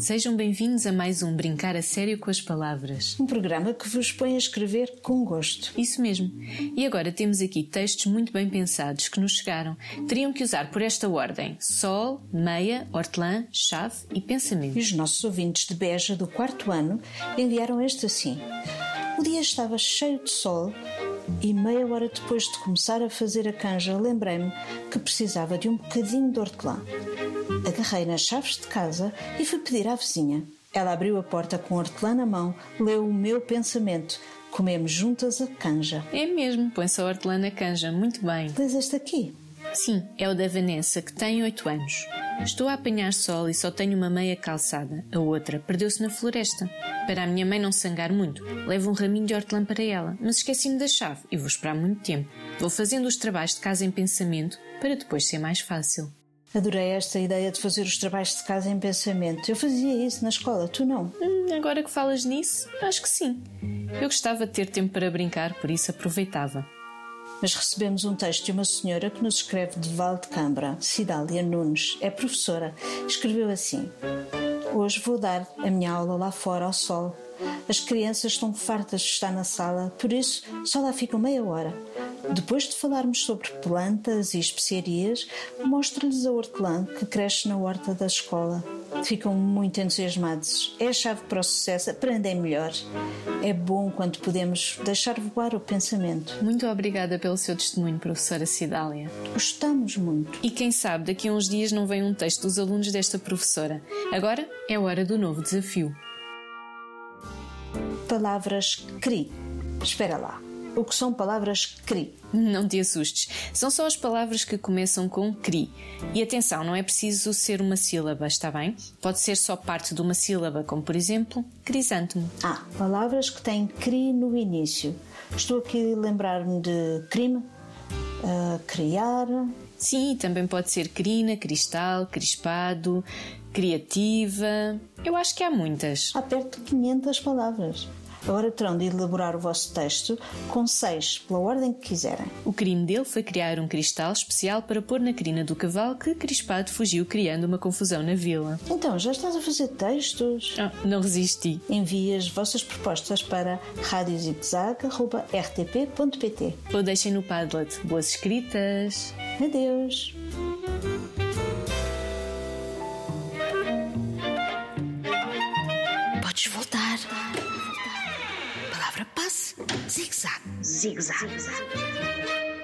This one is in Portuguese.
Sejam bem-vindos a mais um Brincar a Sério com as Palavras. Um programa que vos põe a escrever com gosto. Isso mesmo. E agora temos aqui textos muito bem pensados que nos chegaram. Teriam que usar por esta ordem: sol, meia, hortelã, chave e pensamento. E os nossos ouvintes de Beja do quarto ano enviaram este assim. O dia estava cheio de sol e meia hora depois de começar a fazer a canja lembrei-me que precisava de um bocadinho de hortelã. Agarrei nas chaves de casa e fui pedir à vizinha. Ela abriu a porta com hortelã na mão, leu o meu pensamento. Comemos juntas a canja. É mesmo, põe-se a hortelã na canja. Muito bem. Lês este aqui? Sim, é o da Vanessa, que tem 8 anos. Estou a apanhar sol e só tenho uma meia calçada. A outra perdeu-se na floresta. Para a minha mãe não sangar muito, levo um raminho de hortelã para ela, mas esqueci-me da chave e vou esperar muito tempo. Vou fazendo os trabalhos de casa em pensamento para depois ser mais fácil. Adorei esta ideia de fazer os trabalhos de casa em pensamento. Eu fazia isso na escola, tu não? Hum, agora que falas nisso, acho que sim. Eu gostava de ter tempo para brincar, por isso aproveitava. Mas recebemos um texto de uma senhora que nos escreve de Val de Cambra, Cidália Nunes. É professora. Escreveu assim: Hoje vou dar a minha aula lá fora ao sol. As crianças estão fartas de estar na sala, por isso só lá ficam meia hora. Depois de falarmos sobre plantas e especiarias, mostro-lhes a hortelã que cresce na horta da escola. Ficam muito entusiasmados. É a chave para o sucesso, aprendem melhor. É bom quando podemos deixar voar o pensamento. Muito obrigada pelo seu testemunho, professora Cidália. Gostamos muito. E quem sabe daqui a uns dias não vem um texto dos alunos desta professora. Agora é hora do novo desafio. Palavras CRI. Espera lá. O que são palavras CRI? Não te assustes, são só as palavras que começam com CRI. E atenção, não é preciso ser uma sílaba, está bem? Pode ser só parte de uma sílaba, como por exemplo, crisântemo. Ah, palavras que têm CRI no início. Estou aqui a lembrar-me de crime, uh, criar. Sim, também pode ser crina, cristal, crispado, criativa. Eu acho que há muitas. Há perto de 500 palavras. Agora terão de elaborar o vosso texto com seis, pela ordem que quiserem. O crime dele foi criar um cristal especial para pôr na crina do cavalo que, crispado, fugiu criando uma confusão na vila. Então, já estás a fazer textos? Ah, não resisti. Envie as vossas propostas para radiozigzag.rtp.pt Ou deixem no Padlet. Boas escritas! Adeus! Palavra passe. Zig-zag. Zig-zag.